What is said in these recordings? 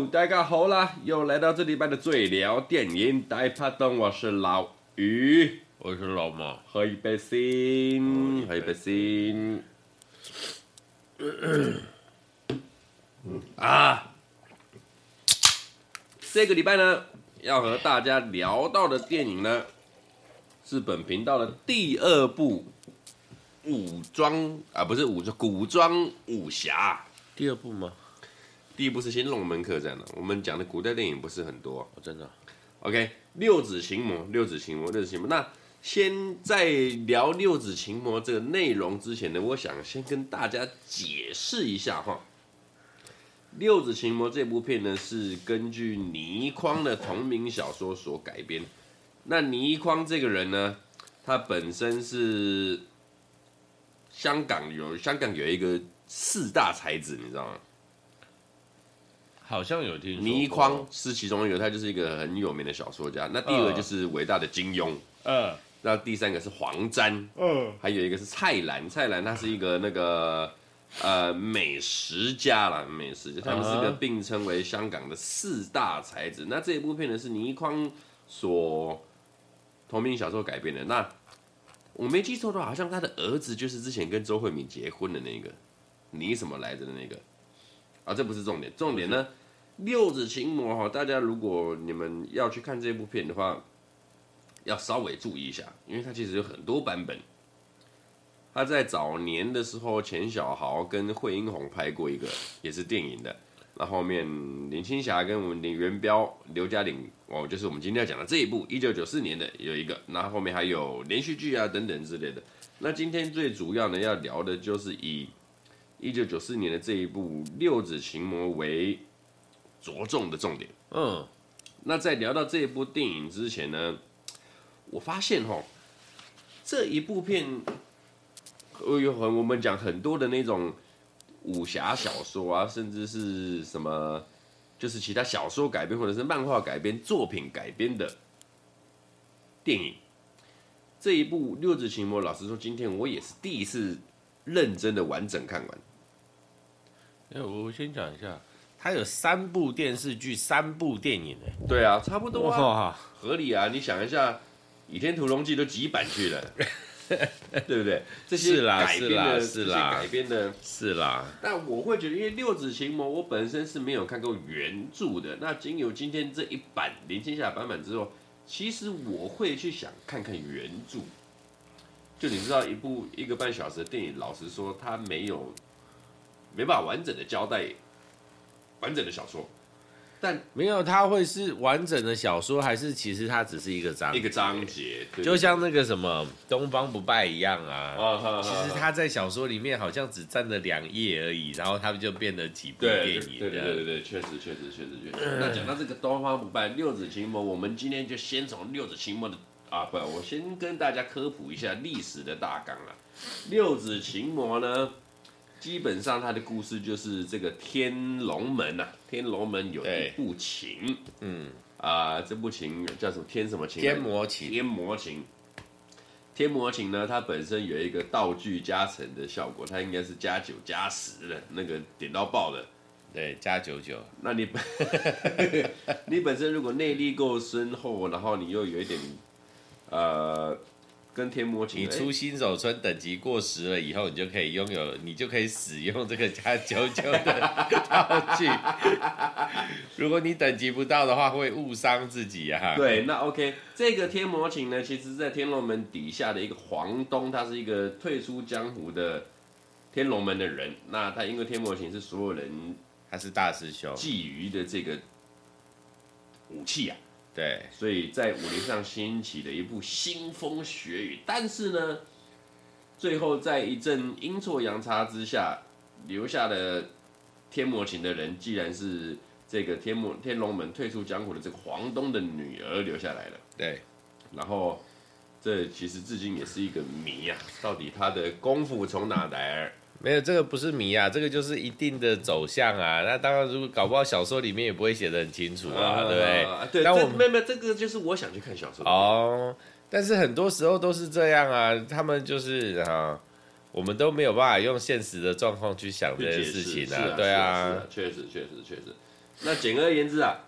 哟，大家好啦！又来到这礼拜的最聊电影大趴档，我是老于，我是老马，喝一杯先，喝一杯先。啊，这个礼拜呢，要和大家聊到的电影呢，是本频道的第二部武装啊，不是武装，古装武侠。第二部吗？第一部是《新龙门客栈》了。我们讲的古代电影不是很多，哦、真的、啊。OK，六指琴魔，六指琴魔，六指琴魔。那先在聊六指琴魔这个内容之前呢，我想先跟大家解释一下哈。六指琴魔这部片呢，是根据倪匡的同名小说所改编。那倪匡这个人呢，他本身是香港有香港有一个四大才子，你知道吗？好像有听说，倪匡是其中一个，他就是一个很有名的小说家。那第二个就是伟大的金庸，嗯，那第三个是黄沾，嗯，还有一个是蔡澜，蔡澜他是一个那个呃美食家啦，美食家，他们是个并称为香港的四大才子。那这一部片呢是倪匡所同名小说改编的。那我没记错的话，好像他的儿子就是之前跟周慧敏结婚的那个。倪什么来着的那个？啊，这不是重点，重点呢。六指琴魔哈，大家如果你们要去看这部片的话，要稍微注意一下，因为它其实有很多版本。他在早年的时候，钱小豪跟惠英红拍过一个，也是电影的。那后面林青霞跟我们林元彪、刘嘉玲哦，就是我们今天要讲的这一部，一九九四年的有一个。那后面还有连续剧啊等等之类的。那今天最主要呢要聊的就是以一九九四年的这一部六指琴魔为。着重的重点，嗯，那在聊到这一部电影之前呢，我发现哈，这一部片，有很我们讲很多的那种武侠小说啊，甚至是什么，就是其他小说改编或者是漫画改编作品改编的电影，这一部《六指琴魔》，老实说，今天我也是第一次认真的完整看完。哎，我先讲一下。它有三部电视剧，三部电影哎，对啊，差不多啊，合理啊。你想一下，《倚天屠龙记》都几版去了，对不对？这些改编的，是啦，这些改编的，是啦。但我会觉得，因为《六指琴魔》，我本身是没有看过原著的。那经由今天这一版林青霞版本之后，其实我会去想看看原著。就你知道，一部一个半小时的电影，老实说，它没有没办法完整的交代。完整的小说，但没有，它会是完整的小说，还是其实它只是一个章一个章节，就像那个什么《东方不败》一样啊。啊，其实它在小说里面好像只占了两页而已，然后它就变得几部电影。对对对对对，确实确实确实确实。那讲到这个《东方不败》六指琴魔，我们今天就先从六指琴魔的啊，不，我先跟大家科普一下历史的大纲了。六指琴魔呢？基本上他的故事就是这个天龙门呐、啊，天龙门有一部琴，嗯啊、呃，这部琴叫什么？天什么琴？天魔琴。天魔琴。天魔琴呢，它本身有一个道具加成的效果，它应该是加九加十的那个点到爆的，对，加九九。那你本 你本身如果内力够深厚，然后你又有一点呃。跟天魔琴，你出新手村等级过时了以后，你就可以拥有，你就可以使用这个加九九的道具。如果你等级不到的话，会误伤自己啊。对，那 OK，这个天魔琴呢，其实在天龙门底下的一个黄东，他是一个退出江湖的天龙门的人。那他因为天魔琴是所有人，他是大师兄，觊觎的这个武器啊。对，所以在武林上兴起的一部腥风血雨，但是呢，最后在一阵阴错阳差之下，留下的天魔琴的人，既然是这个天魔天龙门退出江湖的这个黄东的女儿留下来了。对，然后这其实至今也是一个谜啊，到底他的功夫从哪来？没有，这个不是谜啊，这个就是一定的走向啊。那当然，如果搞不好小说里面也不会写的很清楚啊，对不对？对，但我没有没有，这个就是我想去看小说哦。但是很多时候都是这样啊，他们就是啊，我们都没有办法用现实的状况去想这件事情啊，对啊，确实确实确实。那简而言之啊，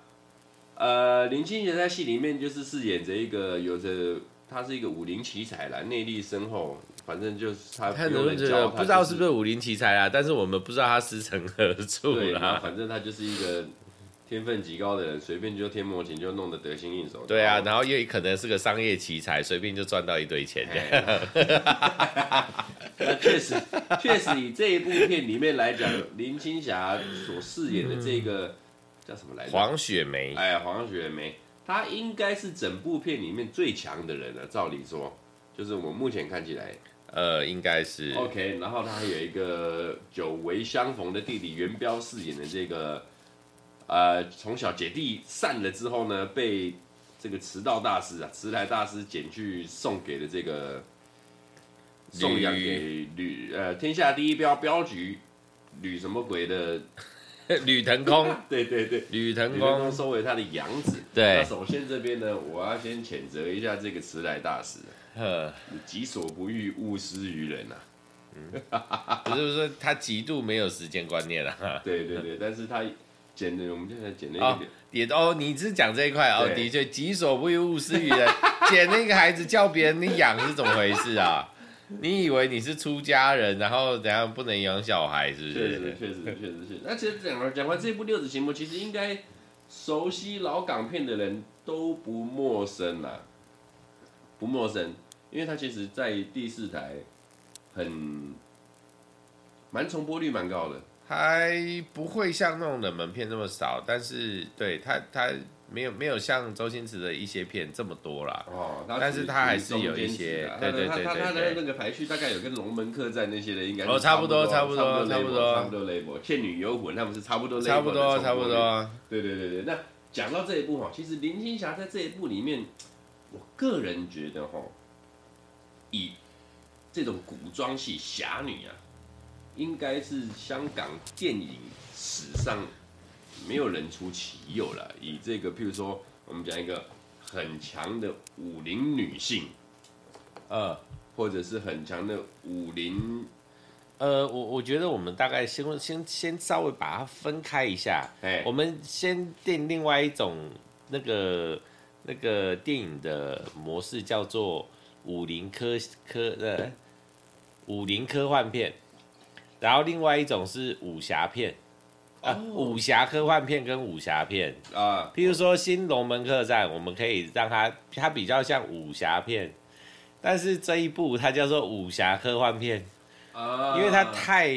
呃，林青霞在戏里面就是饰演着一个有着，他是一个武林奇才啦，内力深厚，反正就是他不知道是不是武林奇才啊，但是我们不知道他师承何处啦。反正他就是一个。天分极高的人，随便就天魔琴就弄得得心应手。对啊，然后也可能是个商业奇才，随便就赚到一堆钱。那确实，确实以这一部片里面来讲，林青霞所饰演的这个、嗯、叫什么来着？黄雪梅。哎，黄雪梅，她应该是整部片里面最强的人了。照理说，就是我目前看起来，呃，应该是。OK，然后他还有一个久违相逢的弟弟元彪饰演的这个。呃，从小姐弟散了之后呢，被这个迟到大师啊，迟来大师捡去送给了这个送养给吕呃天下第一镖镖局吕什么鬼的 吕腾空，对对对，吕腾空收为他的养子。对，那首先这边呢，我要先谴责一下这个迟来大师，呵，己所不欲，勿施于人呐、啊。嗯，不是不是，他极度没有时间观念了、啊。对对对，但是他。捡的，我们现在捡那个也哦，你是讲这一块哦，的确，己所不欲，勿施于人。捡那个孩子叫别人你养是怎么回事啊？你以为你是出家人，然后怎样不能养小孩，是不是？确实，确实，确实是。那其实讲完讲完这部《六子行魔》，其实应该熟悉老港片的人都不陌生啦，不陌生，因为它其实在第四台很蛮重播率蛮高的。还不会像那种冷门片那么少，但是对他他没有没有像周星驰的一些片这么多啦。哦，但是他还是有一些，对对对对，他他的那个排序大概有跟《龙门客栈》那些的应该哦差不多差不多差不多差不多 level，《倩女幽魂》他们是差不多差不多差不多。对对对对，那讲到这一部哈，其实林青霞在这一部里面，我个人觉得哈，以这种古装戏侠女啊。应该是香港电影史上没有人出其右了。以这个，譬如说，我们讲一个很强的武林女性，呃，或者是很强的武林，呃，我我觉得我们大概先先先稍微把它分开一下。哎，我们先定另外一种那个那个电影的模式，叫做武林科科呃武林科幻片。然后另外一种是武侠片，啊，武侠科幻片跟武侠片啊，譬如说《新龙门客栈》，我们可以让它它比较像武侠片，但是这一部它叫做武侠科幻片，啊，因为它太，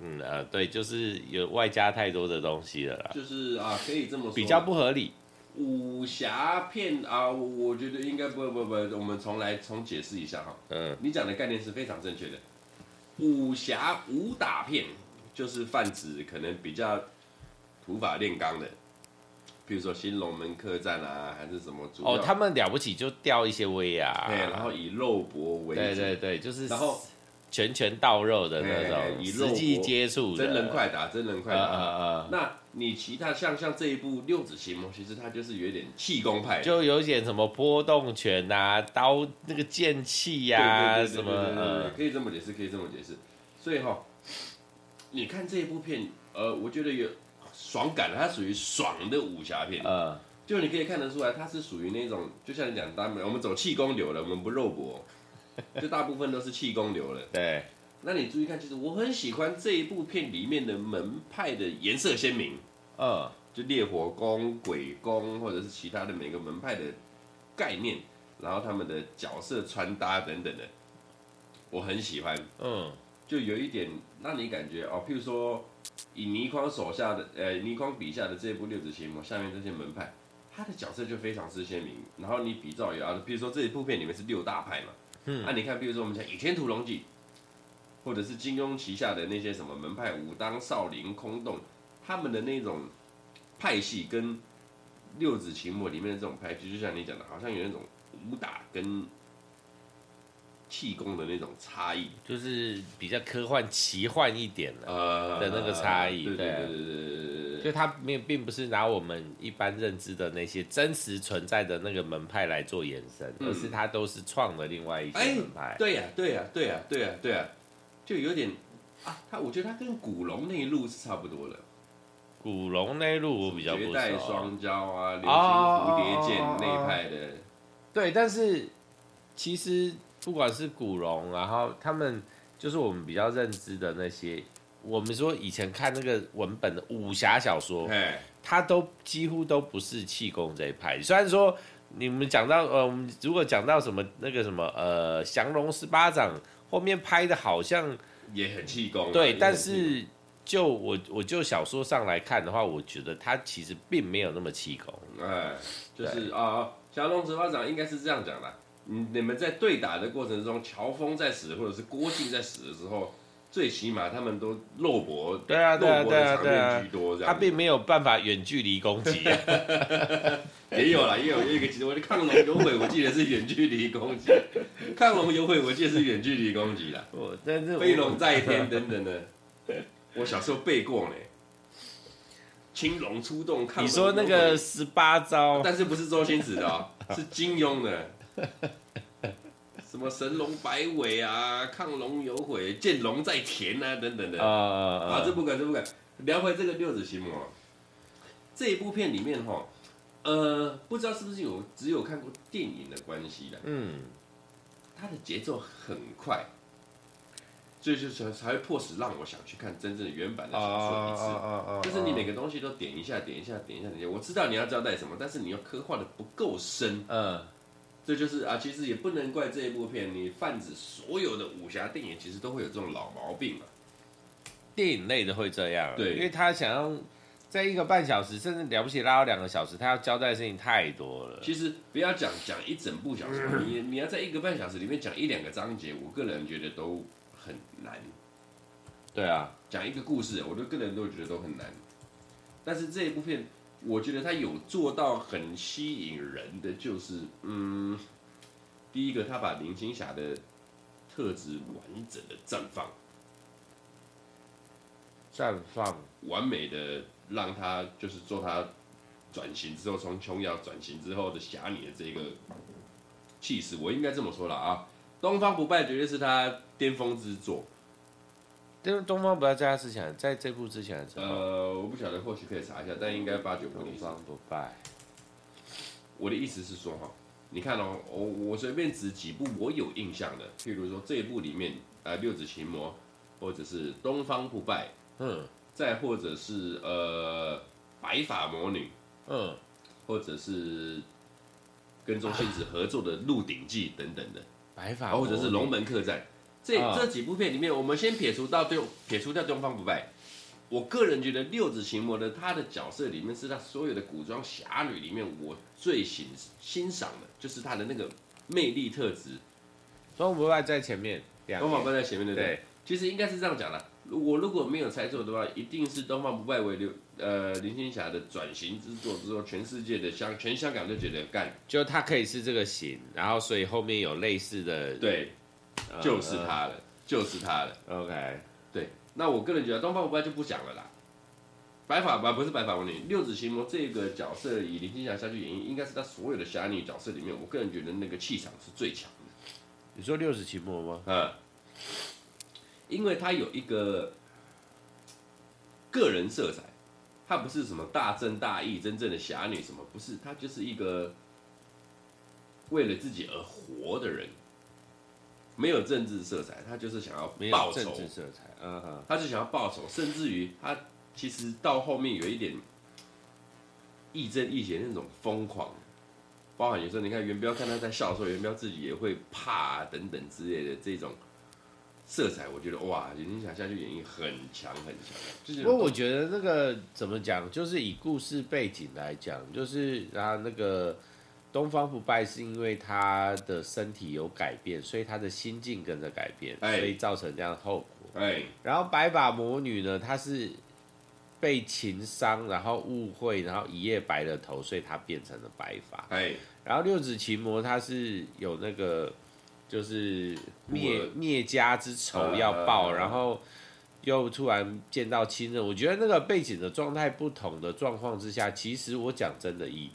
嗯呃，对，就是有外加太多的东西了啦，就是啊，可以这么说，比较不合理。武侠片啊，我觉得应该不不不，我们重来重解释一下哈，嗯，你讲的概念是非常正确的。武侠武打片就是泛指可能比较土法炼钢的，比如说《新龙门客栈》啊，还是什么主？哦，他们了不起就吊一些威啊，对，然后以肉搏为主，对对对，就是然后拳拳到肉的那种，以实际接触，真人快打，真人快打。呃呃，那你其他像像这一部《六子行魔》，其实它就是有点气功派，就有点什么波动拳啊，刀那个剑气呀，什么呃，可以这么解释，可以这么解释。所以哈，你看这一部片，呃，我觉得有爽感，它属于爽的武侠片。呃，就你可以看得出来，它是属于那种，就像你讲，我们走气功流的，我们不肉搏，就大部分都是气功流的。对。那你注意看，其实我很喜欢这一部片里面的门派的颜色鲜明。呃，就烈火宫、鬼宫，或者是其他的每个门派的概念，然后他们的角色穿搭等等的，我很喜欢。嗯。就有一点让你感觉哦，譬如说以倪匡手下的，呃，倪匡笔下的这一部《六子行魔》，下面这些门派，他的角色就非常之鲜明。然后你比照有啊，譬如说这一部片里面是六大派嘛，嗯，那、啊、你看，比如说我们讲《倚天屠龙记》，或者是金庸旗下的那些什么门派，武当、少林、空洞，他们的那种派系跟《六子行魔》里面的这种派系，就像你讲的，好像有那种武打跟。气功的那种差异，就是比较科幻、奇幻一点的呃的那个差异，对对对对对对，就他没有，并不是拿我们一般认知的那些真实存在的那个门派来做延伸，而是他都是创了另外一些门派。对呀，对呀，对呀，对呀，对呀，就有点啊，他我觉得他跟古龙那一路是差不多的。古龙那一路我比较不熟。绝代双骄啊，流星蝴蝶剑那一派的。对，但是其实不管是古龙，然后他们就是我们比较认知的那些，我们说以前看那个文本的武侠小说，他都几乎都不是气功这一派。虽然说你们讲到呃，我们如果讲到什么那个什么呃降龙十八掌，后面拍的好像也很气功，对，但是。就我我就小说上来看的话，我觉得他其实并没有那么气功。哎，就是啊，小龙执法长应该是这样讲的。你你们在对打的过程中，乔峰在死，或者是郭靖在死的时候，最起码他们都肉搏，对啊对啊对啊对啊，居多这样。他并没有办法远距离攻击。啊 也有啦，也有也有一个，其实我的亢龙有悔，我记得是远距离攻击。亢龙有悔，我记得是远距离攻击啦。我但是飞龙在天等等的。我小时候背过呢，青龙出洞，你说那个十八招，但是不是周星驰的哦，是金庸的。什么神龙摆尾啊，亢龙有悔，见龙在田啊，等等的。啊，这不敢，这不敢。聊回这个六指琴魔，这一部片里面哈，呃，不知道是不是有只有看过电影的关系的。嗯，它的节奏很快。所以就才才会迫使让我想去看真正的原版的小说一次，就是你每个东西都点一下，点一下，点一下，点一下。我知道你要交代什么，但是你又刻画的不够深。嗯，这就是啊，其实也不能怪这一部片，你泛指所有的武侠电影，其实都会有这种老毛病嘛。电影类的会这样，对，因为他想要在一个半小时，甚至了不起拉到两个小时，他要交代的事情太多了。其实不要讲讲一整部小说，你你要在一个半小时里面讲一两个章节，我个人觉得都。很难，对啊，讲一个故事，我都个人都觉得都很难。但是这一部片，我觉得他有做到很吸引人的，就是嗯，第一个，他把林青霞的特质完整的绽放，绽放，完美的让他就是做他转型之后，从琼瑶转型之后的侠女的这个气势，我应该这么说了啊。东方不败绝对是他巅峰之作。因为东方不败在他之前，在这部之前的时候，呃，我不晓得，或许可以查一下，但应该八九不离十。东方不败。我的意思是说哈，你看哦，我我随便指几部我有印象的，譬如说这一部里面，呃，六指琴魔，或者是东方不败，嗯，再或者是呃白发魔女，嗯，或者是跟周星驰合作的《鹿鼎记》等等的。白发，或者是龙门客栈，这、啊、这几部片里面，我们先撇除到对撇除掉东方不败。我个人觉得六指琴魔的他的角色里面，是他所有的古装侠女里面，我最欣欣赏的，就是他的那个魅力特质。东方不败在前面，东方不败在前面对不对？对，其实应该是这样讲的。我如果没有猜错的话，一定是东方不败为刘呃林青霞的转型之作之后，全世界的香全香港就觉得干，就他可以是这个型，然后所以后面有类似的，对，就是他了，就是他了。OK，对，那我个人觉得东方不败就不讲了啦。白发吧不是白发魔女，六指琴魔这个角色以林青霞下去演绎，应该是他所有的侠女角色里面，我个人觉得那个气场是最强的。你说六指琴魔吗？嗯。因为他有一个个人色彩，他不是什么大正大义、真正的侠女，什么不是，他就是一个为了自己而活的人，没有政治色彩，他就是想要报仇。政治色彩，嗯哼，他就想要报仇，甚至于他其实到后面有一点亦正亦邪那种疯狂，包含有时候你看元彪看他在笑的时候，元彪自己也会怕啊等等之类的这种。色彩，我觉得哇，林青霞下去演绎很强很强。就是，不过我觉得那个怎么讲，就是以故事背景来讲，就是他那个东方不败是因为他的身体有改变，所以他的心境跟着改变，所以造成这样的后果。哎，然后白发魔女呢，她是被情伤，然后误会，然后一夜白了头，所以她变成了白发。哎，然后六指琴魔他是有那个。就是灭灭家之仇要报，然后又突然见到亲人，我觉得那个背景的状态不同的状况之下，其实我讲真的，以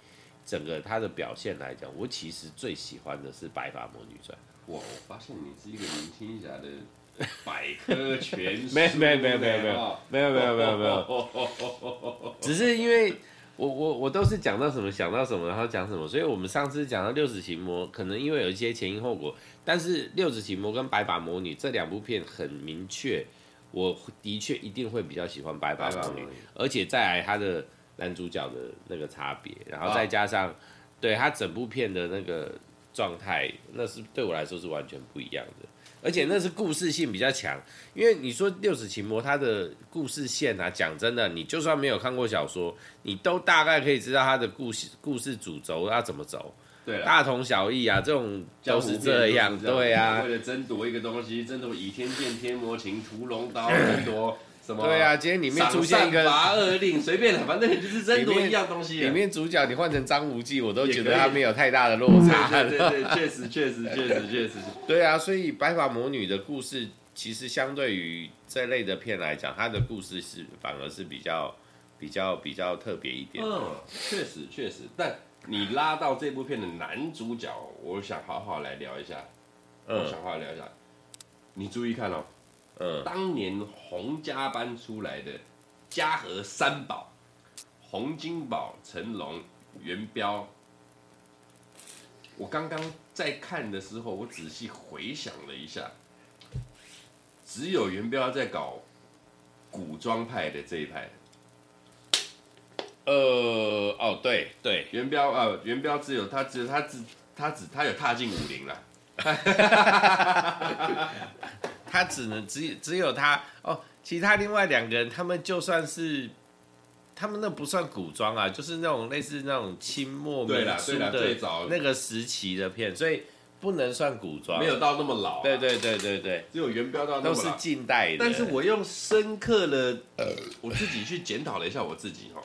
整个他的表现来讲，我其实最喜欢的是《白发魔女传》。哇，我发现你是一个林青霞的百科全书。没有没有没有没有没有没有没有没有没有。只是因为我我我都是讲到什么想到什么，然后讲什么，所以我们上次讲到六指琴魔，可能因为有一些前因后果，但是六指琴魔跟白发魔女这两部片很明确，我的确一定会比较喜欢白发魔女，而且再来他的男主角的那个差别，然后再加上对他整部片的那个状态，那是对我来说是完全不一样的。而且那是故事性比较强，因为你说六指琴魔它的故事线啊，讲真的，你就算没有看过小说，你都大概可以知道它的故事故事主轴要怎么走，对，大同小异啊，这种都是这样，对啊，为了争夺一个东西，争夺倚天剑、天魔琴、屠龙刀，争夺。什么？对啊，今天里面出现一个罚二令，随便了，反正就是争夺一样东西。里面主角你换成张无忌，我都觉得他没有太大的落差。对对对，确实确实确实确实。对啊，所以白发魔女的故事，其实相对于这类的片来讲，它的故事是反而是比较比较比较特别一点。嗯，确实确实。但你拉到这部片的男主角，我想好好来聊一下。嗯，我想好好聊一下。你注意看哦。嗯，当年洪家班出来的嘉禾三宝，洪金宝、成龙、元彪。我刚刚在看的时候，我仔细回想了一下，只有元彪在搞古装派的这一派。呃，哦，对对，元彪啊、呃，元彪只有他，只有他只他只他有踏进武林了。他只能只只有他哦，其他另外两个人，他们就算是，他们那不算古装啊，就是那种类似那种清末民初的那个时期的片，所以不能算古装，没有到那么老、啊。对对对对对，只有元彪到那么老，都是近代的。但是我用深刻的，我自己去检讨了一下我自己哈，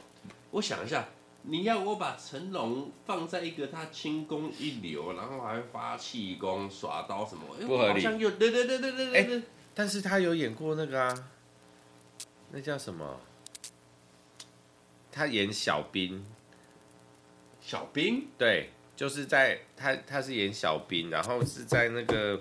我想一下。你要我把成龙放在一个他轻功一流，然后还发气功、耍刀什么？不合理。好像有对对对对对对。但是他有演过那个啊，那叫什么？他演小兵。小兵？对，就是在他他是演小兵，然后是在那个。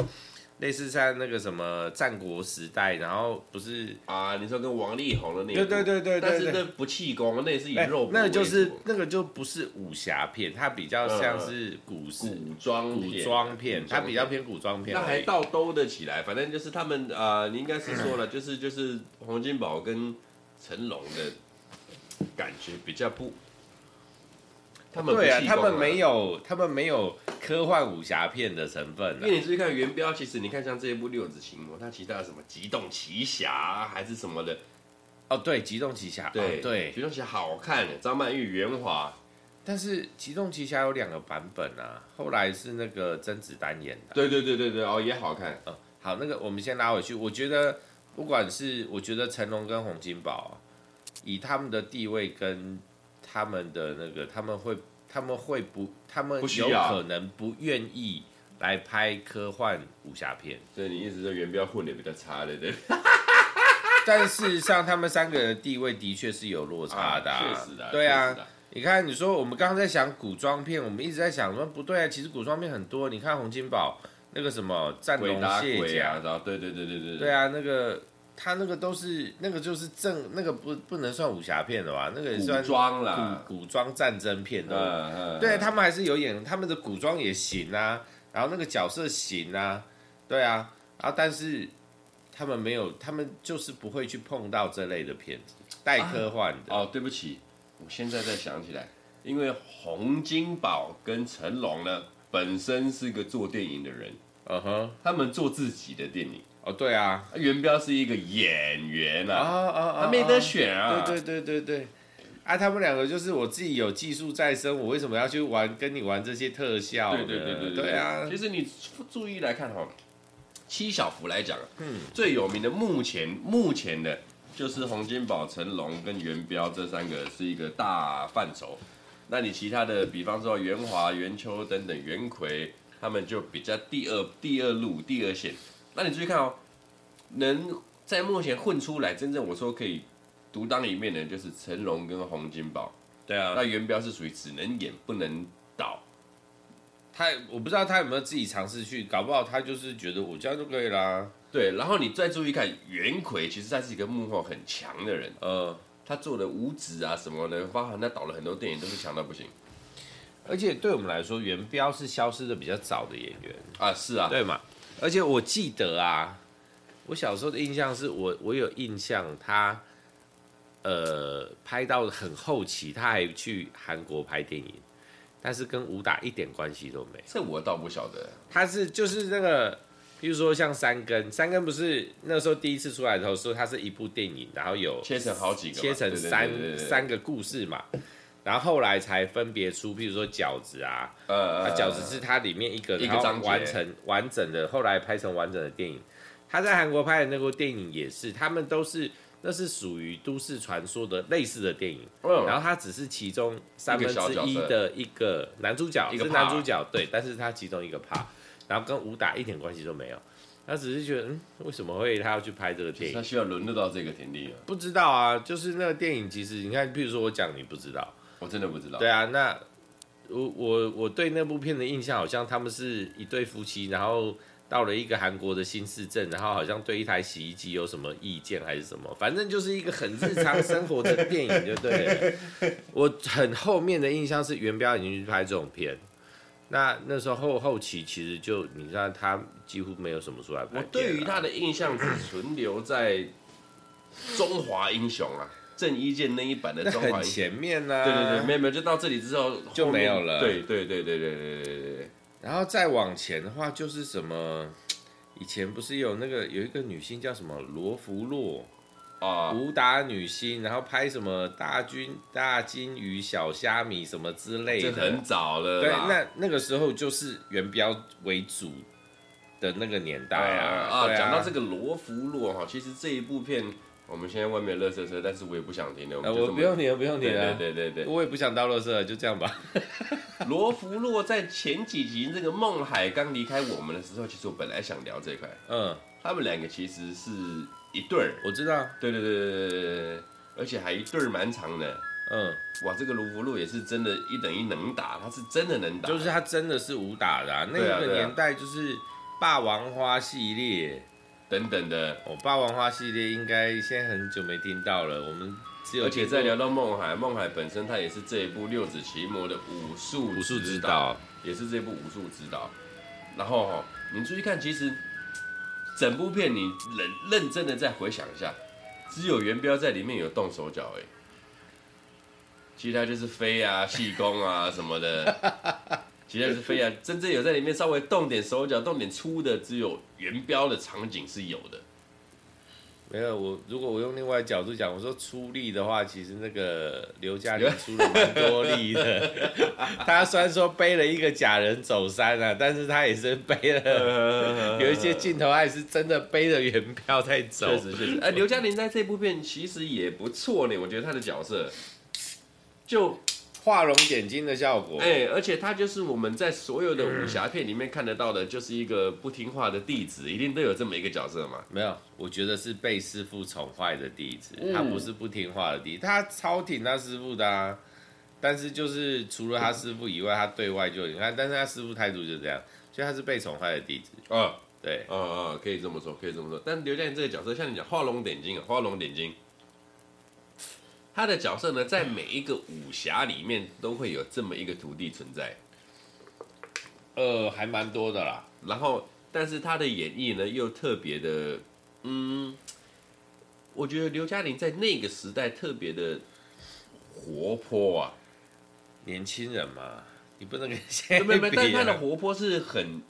类似在那个什么战国时代，然后不是啊？你说跟王力宏的那个？对对对。但是那不气功，那也是以肉。那个就是那个就不是武侠片，它比较像是古古装古装片，它比较偏古装片。那还倒兜得起来，反正就是他们啊，你应该是说了，就是就是洪金宝跟成龙的感觉比较不。他们对啊，他们没有，他们没有科幻武侠片的成分。因为你注意看元彪，其实你看像这一部《六指琴魔》，它其他的什么《机动奇侠》还是什么的。哦，对，《机动奇侠》对、哦、对，《机动奇侠》好看，张曼玉、袁华。但是《机动奇侠》有两个版本啊，后来是那个甄子丹演的。对对对对对，哦，也好看。嗯，好，那个我们先拉回去。我觉得不管是我觉得成龙跟洪金宝，以他们的地位跟。他们的那个他们会他们会不他们有可能不愿意来拍科幻武侠片，所以你意思说元彪混的比较差的对？但事实上他们三个人的地位的确是有落差的，啊，确实的，对啊。你看，你说我们刚刚在想古装片，我们一直在想说不对啊，其实古装片很多。你看洪金宝那个什么战龙卸甲，对对对对对对啊，那个。他那个都是那个就是正那个不不能算武侠片的吧？那个也算古装啦，古装战争片的。对他们还是有演，他们的古装也行啊，然后那个角色行啊，对啊，然后但是他们没有，他们就是不会去碰到这类的片子，带科幻的。哦，对不起，我现在才想起来，因为洪金宝跟成龙呢，本身是个做电影的人，嗯哼，他们做自己的电影。哦，对啊，元彪是一个演员啊，啊啊，他没得选啊，对对对对对，啊，他们两个就是我自己有技术在身，我为什么要去玩跟你玩这些特效？对对对对对，对。啊，其实你注意来看哈，七小福来讲，嗯，最有名的目前目前的，就是洪金宝、成龙跟元彪这三个是一个大范畴，那你其他的，比方说元华、元秋等等，元奎他们就比较第二第二路第二线。那你注意看哦，能在目前混出来，真正我说可以独当一面的，就是成龙跟洪金宝。对啊，那元彪是属于只能演不能导。他我不知道他有没有自己尝试去，搞不好他就是觉得我这样就可以啦。对，然后你再注意看袁奎，其实他是一个幕后很强的人。呃，他做的五指啊什么的，包含他导了很多电影，都是强到不行。而且对我们来说，元彪是消失的比较早的演员啊，是啊，对嘛？而且我记得啊，我小时候的印象是我我有印象他，呃，拍到很后期，他还去韩国拍电影。但是跟武打一点关系都没。这我倒不晓得。他是就是那个，比如说像三根，三根不是那时候第一次出来的时候说他是一部电影，然后有切成好几个，切成三三个故事嘛，然后后来才分别出，譬如说饺子啊，呃，饺子是它里面一个，一个章节完成完整的，后来拍成完整的电影。他在韩国拍的那部电影也是，他们都是。那是属于都市传说的类似的电影，嗯、然后他只是其中三分之一的一个男主角，是男主角，对，但是他其中一个 part，然后跟武打一点关系都没有，他只是觉得，嗯，为什么会他要去拍这个电影？他需要沦落到这个田地？不知道啊，就是那个电影，其实你看，譬如说我讲你不知道，我真的不知道。对啊，那我我我对那部片的印象，好像他们是一对夫妻，然后。到了一个韩国的新市镇，然后好像对一台洗衣机有什么意见还是什么，反正就是一个很日常生活的电影，就对了。我很后面的印象是元彪已经去拍这种片，那那时候后后期其实就你知道他几乎没有什么出来拍。我对于他的印象只存留在《中华英雄》啊，郑伊健那一版的《中华英雄》前面呢、啊。对对对，没有没有，就到这里之后就没有了。对对对对对对对对。然后再往前的话，就是什么？以前不是有那个有一个女星叫什么罗福洛啊，武打女星，然后拍什么大军大金鱼小虾米什么之类的，这很早了。对，那那个时候就是元彪为主的那个年代啊。啊，讲到这个罗福洛哈，其实这一部片。我们现在外面垃圾车，但是我也不想停了。我，我不用停了，不用停了。对对对对，我也不想倒垃圾了，就这样吧。罗福洛在前几集这个孟海刚离开我们的时候，其实我本来想聊这块。嗯，他们两个其实是一对儿。我知道。对对对对对对，而且还一对儿蛮长的。嗯，哇，这个罗芙洛也是真的，一等一能打，他是真的能打。就是他真的是武打的，啊，那个年代就是霸王花系列。等等的，哦，霸王花系列应该现在很久没听到了。我们只有，而且在聊到孟海，孟海本身他也是这一部六子奇魔的武术武术指导，也是这部武术指导。然后哈，你注意看，其实整部片你认认真的再回想一下，只有元彪在里面有动手脚，哎，其他就是飞啊、气功啊什么的。其实是飞啊，真正有在里面稍微动点手脚、动点粗的，只有元彪的场景是有的。没有我，如果我用另外角度讲，我说出力的话，其实那个刘嘉玲出了蛮多力的。他虽然说背了一个假人走山啊，但是他也是背了，有一些镜头还是真的背着元彪在走。确实确实，哎，刘嘉玲在这部片其实也不错呢，我觉得他的角色就。画龙点睛的效果，哎，而且他就是我们在所有的武侠片里面看得到的，就是一个不听话的弟子，一定都有这么一个角色嘛？没有，我觉得是被师傅宠坏的弟子，他不是不听话的弟子，他超挺他师傅的啊。但是就是除了他师傅以外，他对外就你看，但是他师傅态度就这样，所以他是被宠坏的弟子。啊，对，啊啊，可以这么说，可以这么说。但刘嘉玲这个角色，像你讲画龙点睛啊，画龙点睛。他的角色呢，在每一个武侠里面都会有这么一个徒弟存在，呃，还蛮多的啦。然后，但是他的演绎呢，又特别的，嗯，我觉得刘嘉玲在那个时代特别的活泼啊。年轻人嘛，你不能跟现在比啊。没没，但他的活泼是很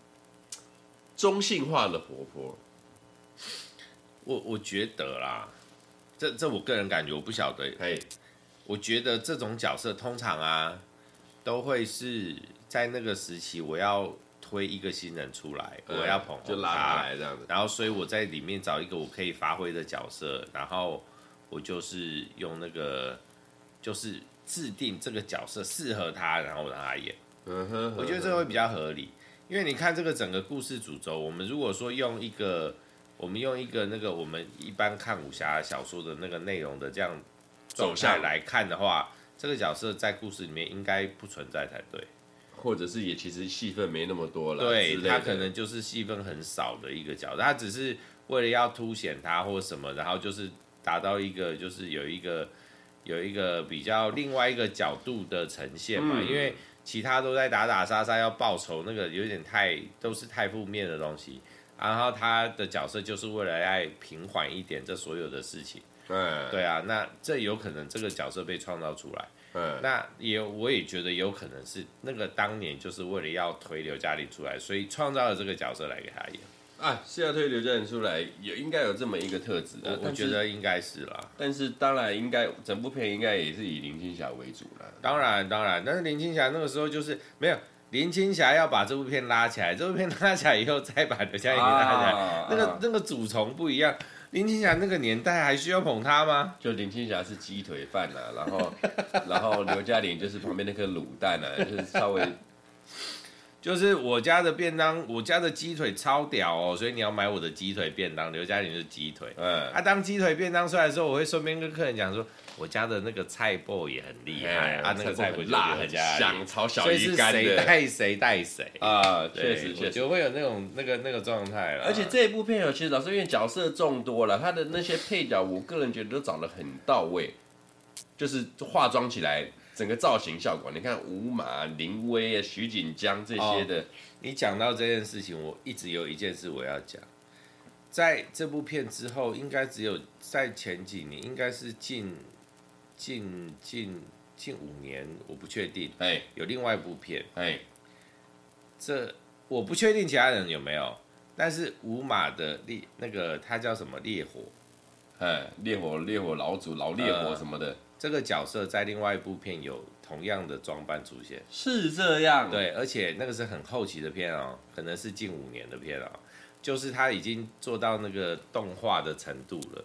中性化的活泼。我我觉得啦。这这我个人感觉，我不晓得。哎，我觉得这种角色通常啊，都会是在那个时期，我要推一个新人出来，我要捧红他，就拉他来这样子。然后，所以我在里面找一个我可以发挥的角色，然后我就是用那个，就是制定这个角色适合他，然后我让他演。嗯哼，我觉得这会比较合理，因为你看这个整个故事主轴，我们如果说用一个。我们用一个那个我们一般看武侠小说的那个内容的这样状态来看的话，这个角色在故事里面应该不存在才对，或者是也其实戏份没那么多了。对，他可能就是戏份很少的一个角色，他只是为了要凸显他或什么，然后就是达到一个就是有一个有一个比较另外一个角度的呈现嘛，嗯、因为其他都在打打杀杀要报仇，那个有点太都是太负面的东西。然后他的角色就是为了要平缓一点这所有的事情。嗯，对啊，那这有可能这个角色被创造出来。嗯，那也我也觉得有可能是那个当年就是为了要推刘嘉玲出来，所以创造了这个角色来给他演。啊，是要推刘嘉玲出来，有应该有这么一个特质的，我觉得应该是啦。但是当然应该整部片应该也是以林青霞为主了。当然当然，但是林青霞那个时候就是没有林青霞要把这部片拉起来，这部片拉起来以后再把刘嘉玲拉起来，啊、那个、啊、那个主从不一样。林青霞那个年代还需要捧她吗？就林青霞是鸡腿饭啊，然后 然后刘嘉玲就是旁边那颗卤蛋啊，就是稍微。就是我家的便当，我家的鸡腿超屌哦，所以你要买我的鸡腿便当。刘嘉玲是鸡腿，嗯，啊，当鸡腿便当出来的时候，我会顺便跟客人讲说，我家的那个菜脯也很厉害，啊，那个菜脯辣很香，炒小鱼干的，谁带谁带谁啊，确实确实就会有那种那个那个状态了。而且这一部片有其实老师因为角色众多了，他的那些配角，我个人觉得都找得很到位，就是化妆起来。整个造型效果，你看吴马、林威啊、徐锦江这些的。哦，你讲到这件事情，我一直有一件事我要讲，在这部片之后，应该只有在前几年，应该是近近近近五年，我不确定。哎，有另外一部片，哎，这我不确定其他人有没有，但是五马的烈那个他叫什么烈火，哎，烈火烈火老祖老烈火什么的。呃这个角色在另外一部片有同样的装扮出现，是这样。对，而且那个是很后期的片哦，可能是近五年的片哦，就是他已经做到那个动画的程度了。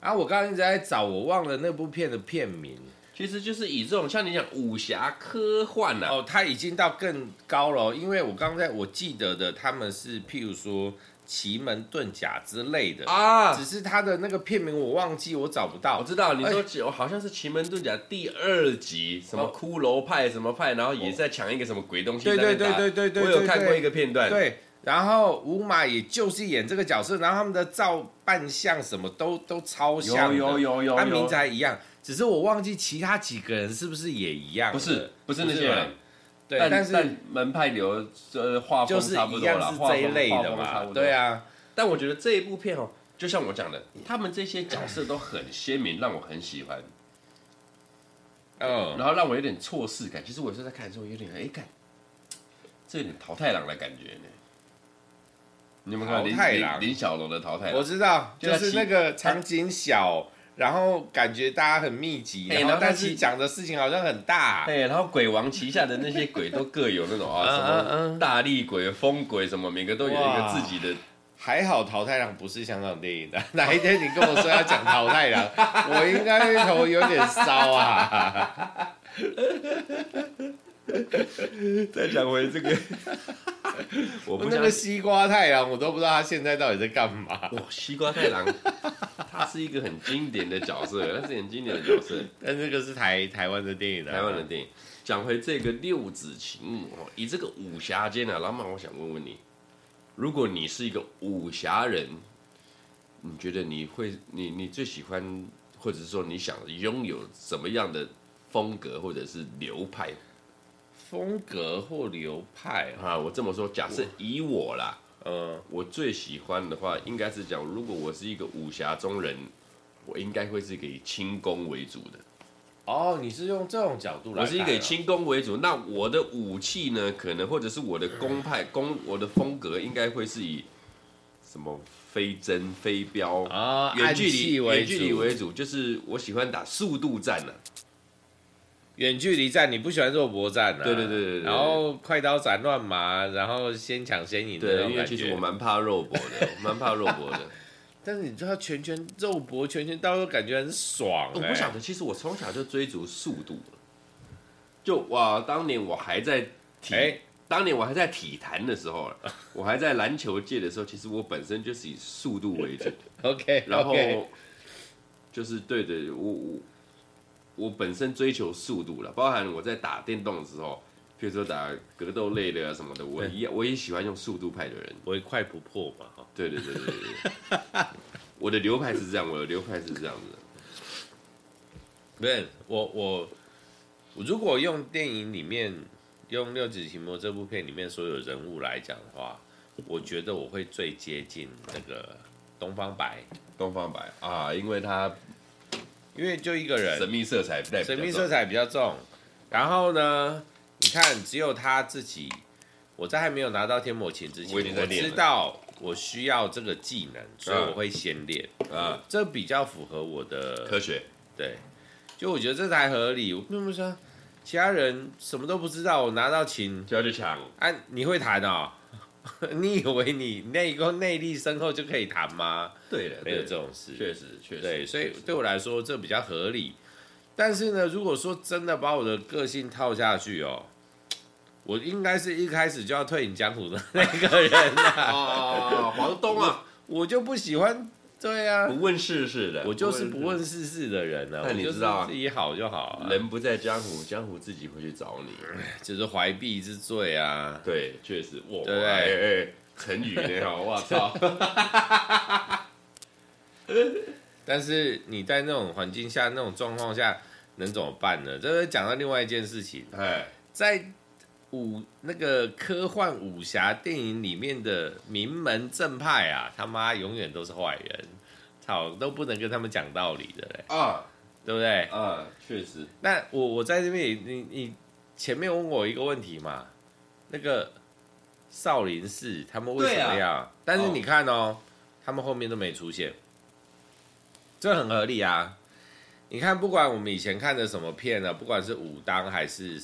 然后我刚刚一直在找，我忘了那部片的片名，其实就是以这种像你讲武侠科幻啊，哦，他已经到更高了，因为我刚才我记得的他们是譬如说。奇门遁甲之类的啊，只是他的那个片名我忘记，我找不到。我知道你说好像是奇门遁甲第二集，什么骷髅派什么派，然后也是在抢一个什么鬼东西。对对对对对对，我有看过一个片段。对，然后吴马也就是演这个角色，然后他们的照扮相什么都都超像，有有有有，他名字还一样，只是我忘记其他几个人是不是也一样。不是，不是那些人。对，但是门派流呃画风差不多了，是这一类的嘛，对啊。但我觉得这一部片哦，就像我讲的，他们这些角色都很鲜明，让我很喜欢。嗯，然后让我有点错视感。其实我是在看的时候有点哎，看，这有点桃太郎的感觉呢。你有没有看林太郎林小龙的淘汰？我知道，就是那个场景小。然后感觉大家很密集，然后但是讲的事情好像很大。对，然后鬼王旗下的那些鬼都各有那种啊，什么大力鬼、风鬼什么，每个都有一个自己的。还好淘汰郎不是香港电影的，哪一天你跟我说要讲淘汰郎，我应该头有点烧啊。再讲回这个，我那个西瓜太郎，我都不知道他现在到底在干嘛。哇，西瓜太郎，他是一个很经典的角色，他是很经典的角色。但这个是台台湾的电影的，台湾的电影。讲回这个六子情母，以这个武侠间呢，老马，我想问问你，如果你是一个武侠人，你觉得你会，你你最喜欢，或者是说你想拥有什么样的风格或者是流派？风格或流派啊，我这么说，假设以我啦，呃，我最喜欢的话，应该是讲，如果我是一个武侠中人，我应该会是以轻功为主的。哦，你是用这种角度来？我是一个以轻功为主，那我的武器呢，可能或者是我的功派功，我的风格应该会是以什么飞针、飞镖啊，远距离远距离为主，就是我喜欢打速度战呢。远距离战，你不喜欢肉搏战啊？对对对对，然后快刀斩乱麻，然后先抢先赢的感觉。对，因为其实我蛮怕肉搏的，蛮怕肉搏的。但是你知道拳拳肉搏拳拳到时候感觉很爽，欸。我不晓得，其实我从小就追逐速度。就哇，当年我还在体，欸、当年我还在体坛的时候，我还在篮球界的时候，其实我本身就是以速度为主。OK，然后就是对对，我我。我本身追求速度了，包含我在打电动的时候，譬如说打格斗类的啊什么的，我也我也喜欢用速度派的人，我也快不破嘛。对对对对对，我的流派是这样，我的流派是这样子的。不是我我如果用电影里面用六指琴魔这部片里面所有人物来讲的话，我觉得我会最接近那个东方白。东方白啊，因为他因为就一个人，神秘色彩神秘色彩比较重。然后呢，你看只有他自己。我在还没有拿到天魔琴之前，我，我知道我需要这个技能，所以我会先练啊，这比较符合我的科学。对，就我觉得这才合理。我并不是说其他人什么都不知道，我拿到琴就要去抢。哎、啊，你会弹哦？你以为你内功内力深厚就可以谈吗？对的，没有这种事。确实，确实。对，所以对我来说这比较合理。但是呢，如果说真的把我的个性套下去哦。我应该是一开始就要退隐江湖的那个人啊！哦，黄东啊我，我就不喜欢，对啊，不问世事的，我就是不问世事的人呢、啊。那你知道啊，自己好就好、啊，人不在江湖，江湖自己会去找你，就是怀璧之罪啊。对，确实，我对，对，哎哎，成语我操！但是你在那种环境下、那种状况下，能怎么办呢？这是讲到另外一件事情，哎，在。武那个科幻武侠电影里面的名门正派啊，他妈永远都是坏人，操，都不能跟他们讲道理的嘞啊，对不对？啊，确实。那我我在这边，你你前面问我一个问题嘛，那个少林寺他们为什么要？啊、但是你看哦，哦，他们后面都没出现，这很合理啊。你看，不管我们以前看的什么片呢、啊，不管是武当还是。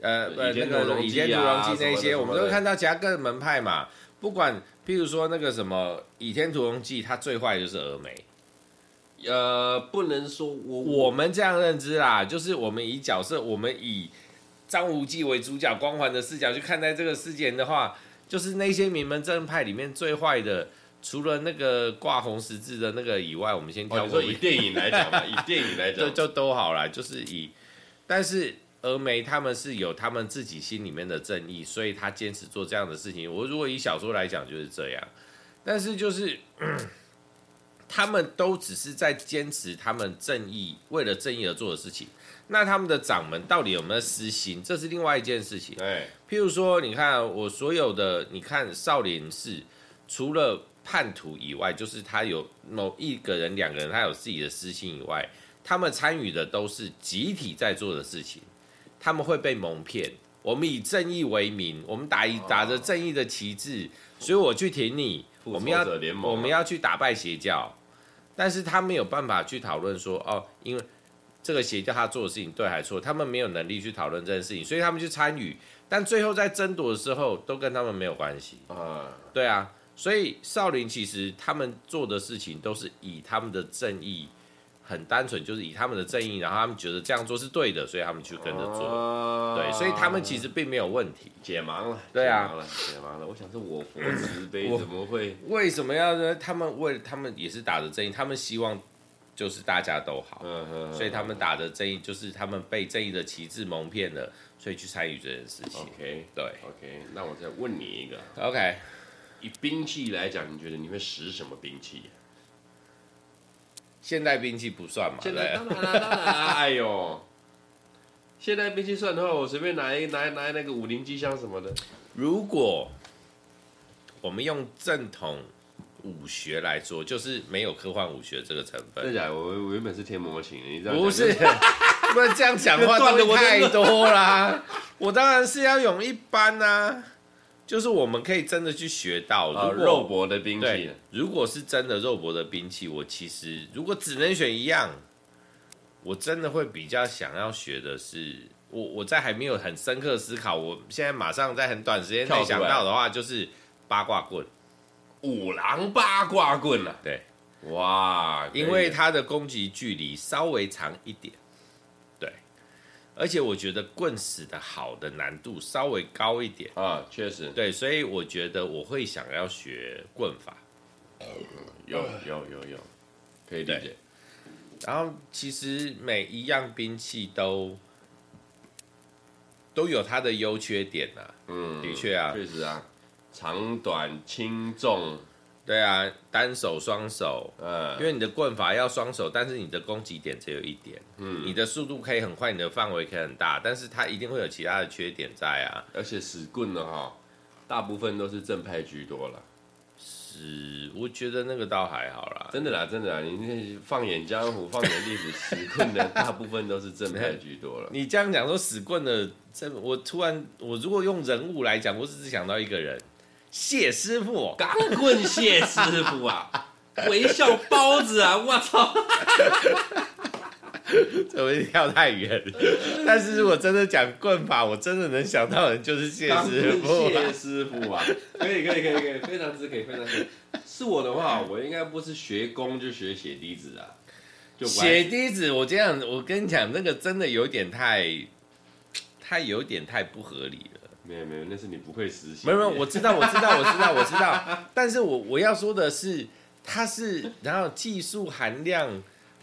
呃呃，那个《倚天屠龙记》那些，我们都会看到其他各个门派嘛。不管，譬如说那个什么《倚天屠龙记》，它最坏的就是峨眉。呃，不能说我我们这样认知啦，就是我们以角色，我们以张无忌为主角，光环的视角去看待这个事件的话，就是那些名门正派里面最坏的，除了那个挂红十字的那个以外，我们先挑过。哦、以电影来讲嘛，以电影来讲，就就都好啦，就是以，但是。峨眉他们是有他们自己心里面的正义，所以他坚持做这样的事情。我如果以小说来讲就是这样，但是就是他们都只是在坚持他们正义，为了正义而做的事情。那他们的掌门到底有没有私心，这是另外一件事情。对，譬如说，你看我所有的，你看少林寺，除了叛徒以外，就是他有某一个人、两个人，他有自己的私心以外，他们参与的都是集体在做的事情。他们会被蒙骗。我们以正义为名，我们打一打着正义的旗帜，所以我去挺你。我们要我们要去打败邪教，但是他没有办法去讨论说哦，因为这个邪教他做的事情对还是错，他们没有能力去讨论这件事情，所以他们去参与，但最后在争夺的时候都跟他们没有关系啊。对啊，所以少林其实他们做的事情都是以他们的正义。很单纯，就是以他们的正义，然后他们觉得这样做是对的，所以他们去跟着做。Uh, 对，所以他们其实并没有问题。解盲了，对啊，解盲了，解盲了。我想是我佛慈悲，怎么会？为什么要呢？他们为他们也是打着正义，他们希望就是大家都好，uh, uh, uh, 所以他们打着正义，就是他们被正义的旗帜蒙骗了，所以去参与这件事情。OK，对，OK。那我再问你一个，OK，以兵器来讲，你觉得你会使什么兵器？现代兵器不算嘛？现代当然了，当然了。哎呦，现代兵器算的话，我随便拿一拿拿那个五零机枪什么的。如果我们用正统武学来说，就是没有科幻武学这个成分。真假？我我原本是天魔型，你知道不是？不然这样讲话 断的太多啦。我当然是要用一般啊。就是我们可以真的去学到，如果肉搏的兵器，如果是真的肉搏的兵器，我其实如果只能选一样，我真的会比较想要学的是，我我在还没有很深刻思考，我现在马上在很短时间内想到的话，就是八卦棍，五郎八卦棍啊，对，哇，因为它的攻击距离稍微长一点。而且我觉得棍死的好的难度稍微高一点。啊，确实，对，所以我觉得我会想要学棍法，有有有有，可以理解。然后其实每一样兵器都都有它的优缺点呐，嗯，的确啊，确实啊，长短轻重，对啊，单手双手，嗯，因为你的棍法要双手，但是你的攻击点只有一点，嗯，你的速度可以很快，你的范围可以很大，但是它一定会有其他的缺点在啊。而且使棍的哈，大部分都是正派居多了。是，我觉得那个倒还好啦。真的啦，真的啦，你那放眼江湖，放眼历史，使棍的大部分都是正派居多了。你这样讲说使棍的，这我突然，我如果用人物来讲，我只是想到一个人。谢师傅，钢棍谢师傅啊，微笑包子啊，我操！这我跳太远。但是如果真的讲棍法，我真的能想到的就是谢师傅。谢师傅啊，可以可以可以可以，非常之可以非常之。是我的话，我应该不是学弓就学血滴子啊。血滴子，我这样，我跟你讲，那个真的有点太，太有点太不合理了。没有没有，那是你不会实习。没有没有，我知道我知道我知道我知道，但是我我要说的是，它是然后技术含量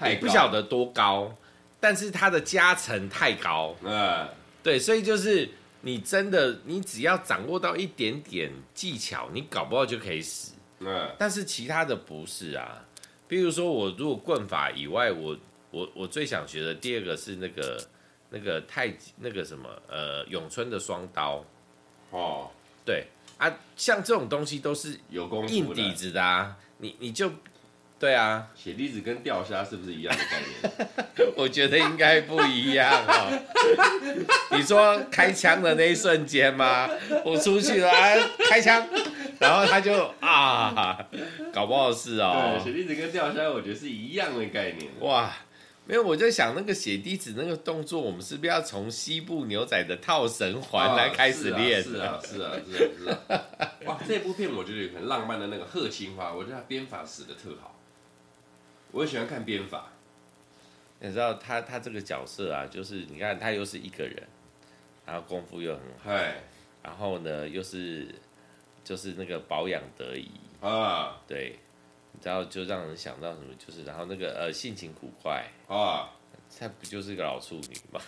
也不晓得多高，但是它的加成太高。嗯，对，所以就是你真的你只要掌握到一点点技巧，你搞不好就可以死。嗯，但是其他的不是啊。比如说我如果棍法以外，我我我最想学的第二个是那个那个太那个什么呃咏春的双刀。哦，对啊，像这种东西都是有功硬底子的啊，你你就对啊，血滴子跟钓虾是不是一样的概念？我觉得应该不一样哦。你说开枪的那一瞬间吗？我出去了，啊，开枪，然后他就啊，搞不好是哦。血滴子跟钓虾，我觉得是一样的概念。哇。没有，我在想那个血滴子那个动作，我们是不是要从西部牛仔的套绳环来开始练？是啊，是啊，是啊，是啊。哇，这部片我觉得有很浪漫的那个贺青花，我觉得他编法死的特好。我也喜欢看编法。你知道他他这个角色啊，就是你看他又是一个人，然后功夫又很好，然后呢又是就是那个保养得宜啊，对。然后就让人想到什么，就是然后那个呃性情古怪啊，他不就是个老处女吗？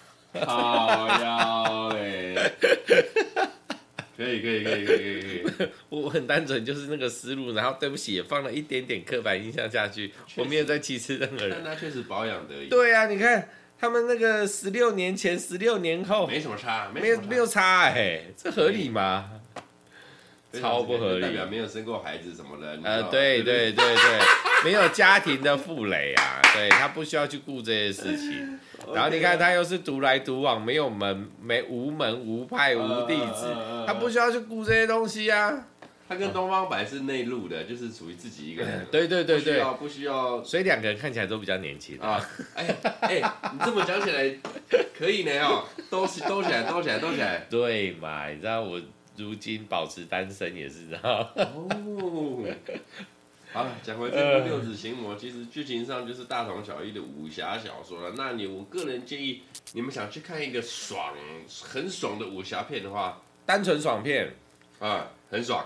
好呀嘞，可以可以可以可以可以，我很单纯就是那个思路，然后对不起也放了一点点刻板印象下去，我没有在歧视任何人。但他确实保养得宜。对呀、啊，你看他们那个十六年前、十六年后没什么差，没有没有差哎、欸，这合理吗？超不合理，代表没有生过孩子什么的。呃，对对对对，没有家庭的负累啊，对他不需要去顾这些事情。然后你看他又是独来独往，没有门，没无门无派无弟子，他不需要去顾这些东西啊。他跟东方白是内陆的，就是属于自己一个人。对对对对，不需要。所以两个人看起来都比较年轻啊。哎哎，你这么讲起来可以呢哦，兜起兜起来兜起来兜起来。对嘛，你知道我。如今保持单身也是这样哦。好了，讲回这部六指琴魔，其实剧情上就是大同小异的武侠小说了。那你我个人建议，你们想去看一个爽、很爽的武侠片的话，单纯爽片啊，很爽。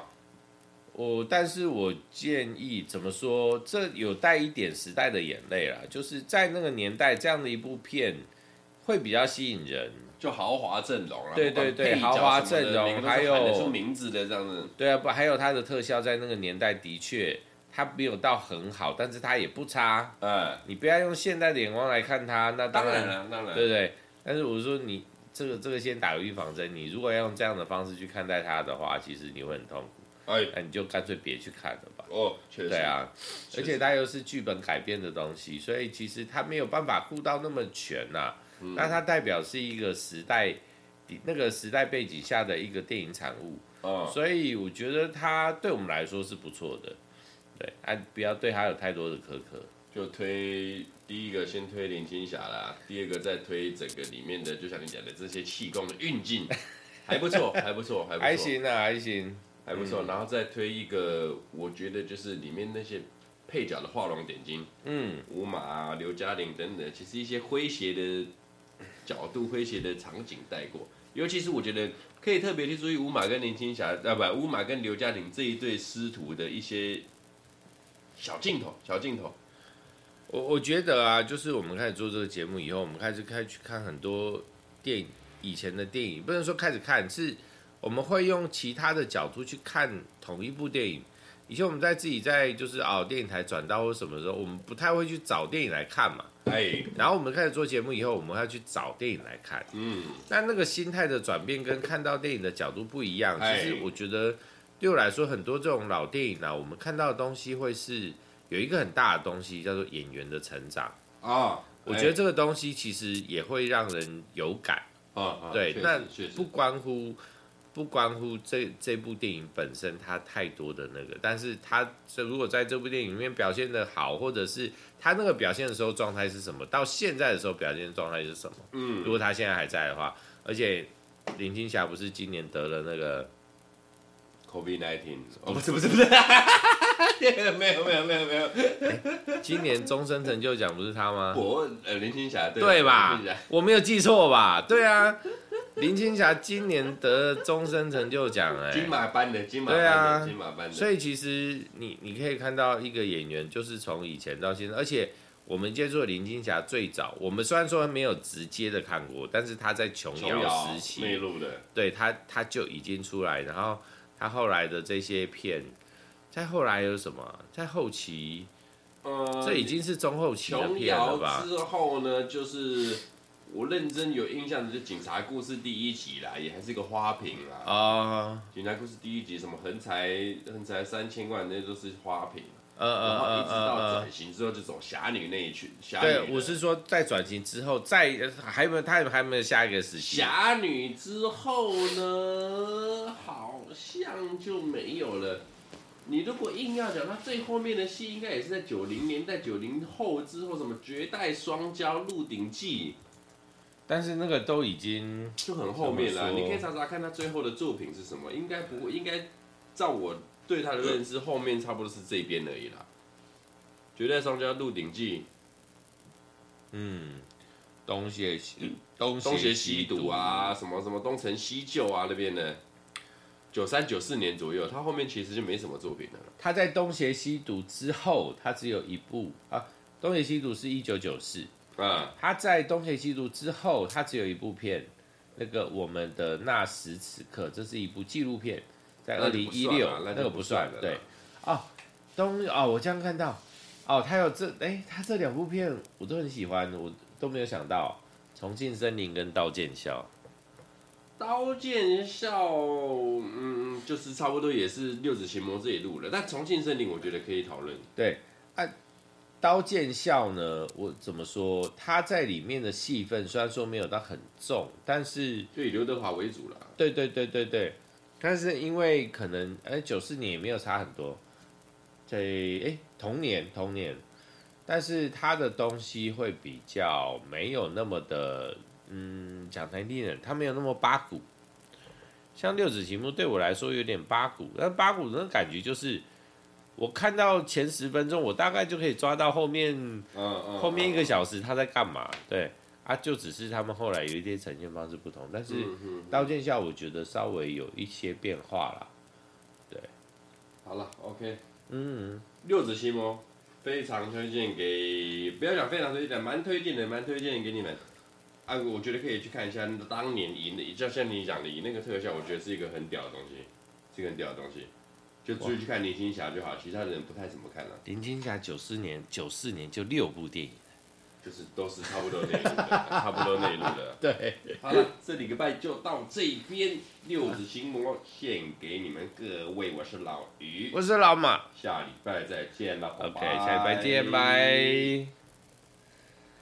我，但是我建议怎么说，这有带一点时代的眼泪啦，就是在那个年代，这样的一部片会比较吸引人。就豪华阵容啊，对对对，豪华阵容，还有喊得出名字的这样子。对啊，不还有它的特效，在那个年代的确，它没有到很好，但是它也不差。嗯，你不要用现代的眼光来看它，那当然，当然了，当然，对不对？但是我说你这个这个先打个预防针，你如果要用这样的方式去看待它的话，其实你会很痛苦。哎，那你就干脆别去看了吧。哦，确实。对啊，而且它又是剧本改编的东西，所以其实它没有办法顾到那么全呐、啊。那它代表是一个时代，那个时代背景下的一个电影产物，哦，所以我觉得它对我们来说是不错的，对，啊，不要对它有太多的苛刻。就推第一个先推林青霞啦，第二个再推整个里面的，就像你讲的这些气功的运镜，还不错，还不错，还不错，还行啊，还行，还不错，然后再推一个，我觉得就是里面那些。配角的画龙点睛，嗯，吴马啊、刘嘉玲等等，其实一些诙谐的角度、诙谐的场景带过。尤其是我觉得可以特别去注意乌马跟林青霞，啊不，乌马跟刘嘉玲这一对师徒的一些小镜头、小镜头。我我觉得啊，就是我们开始做这个节目以后，我们开始开始去看很多电影，以前的电影，不能说开始看，是我们会用其他的角度去看同一部电影。以前我们在自己在就是哦电影台转到或什么时候，我们不太会去找电影来看嘛。哎，然后我们开始做节目以后，我们要去找电影来看。嗯，但那个心态的转变跟看到电影的角度不一样。其实我觉得对我来说，很多这种老电影啊，我们看到的东西会是有一个很大的东西，叫做演员的成长啊。我觉得这个东西其实也会让人有感。啊，对，那不关乎。不关乎这这部电影本身，它太多的那个，但是它这如果在这部电影里面表现的好，或者是他那个表现的时候状态是什么，到现在的时候表现的状态是什么？嗯，如果他现在还在的话，而且林青霞不是今年得了那个 COVID nineteen？哦，不是不是不是，没有没有没有没有，今年终身成就奖不是他吗？我呃林青霞对，对吧？我没有记错吧？对啊。林青霞今年得终身成就奖，哎，金马班的，金马对啊，金马班的。所以其实你你可以看到一个演员，就是从以前到现在，而且我们接触林青霞最早，我们虽然说没有直接的看过，但是她在琼瑶时期，内陆的，对她她就已经出来，然后她后来的这些片，在后来有什么，在后期，呃，这已经是中后期的片了吧？之后呢，就是。我认真有印象的就《警察故事》第一集啦，也还是一个花瓶啦。啊，《警察故事》第一集什么横财横财三千万，那都是花瓶。嗯嗯，然后一直到转型之后就走侠女那一群。对，我是说在转型之后，在还有没有他还没有下一个时期？侠女之后呢，好像就没有了。你如果硬要讲，他最后面的戏应该也是在九零年代、九零后之后，什么《绝代双骄》《鹿鼎记》。但是那个都已经就很后面了，你可以查查看他最后的作品是什么，应该不会，应该照我对他的认识，后面差不多是这边而已啦。绝代双骄》《鹿鼎记》，嗯，东邪西东东邪西毒啊，什么什么东成西就啊那边的，九三九四年左右，他后面其实就没什么作品了。他在东邪西毒之后，他只有一部啊，东邪西毒是一九九四。啊，他在《东邪西毒》之后，他只有一部片，那个我们的那时此刻，这是一部纪录片，在二零一六，那个不算了。对，哦，东哦，我这样看到，哦，他有这，哎，他这两部片我都很喜欢，我都没有想到，《重庆森林》跟《刀剑笑》。刀剑笑，嗯，就是差不多也是六指琴魔这一路了，但《重庆森林》我觉得可以讨论。对，啊。刀剑笑呢？我怎么说？他在里面的戏份虽然说没有到很重，但是就以刘德华为主了。对对对对对，但是因为可能哎，九四年也没有差很多，在哎同年同年，但是他的东西会比较没有那么的，嗯，讲难听点，他没有那么八股。像六指琴目对我来说有点八股，但八股那个感觉就是。我看到前十分钟，我大概就可以抓到后面，嗯嗯，后面一个小时他在干嘛？对啊，就只是他们后来有一些呈现方式不同，但是《刀剑下》我觉得稍微有一些变化了。对，好了，OK，嗯，六子心魔非常推荐给，不要讲非常推荐，蛮推荐的，蛮推荐给你们。啊，我觉得可以去看一下当年赢的，就像你讲的赢那个特效，我觉得是一个很屌的东西，是一个很屌的东西。就注意去看林青霞就好，其他人不太怎么看了。林青霞九四年，九四年就六部电影，就是都是差不多内陆的，差不多内陆的。对，好了，这礼拜就到这边，六指琴魔献给你们各位，我是老于，我是老马，下礼拜再见了，OK，下礼拜见，拜。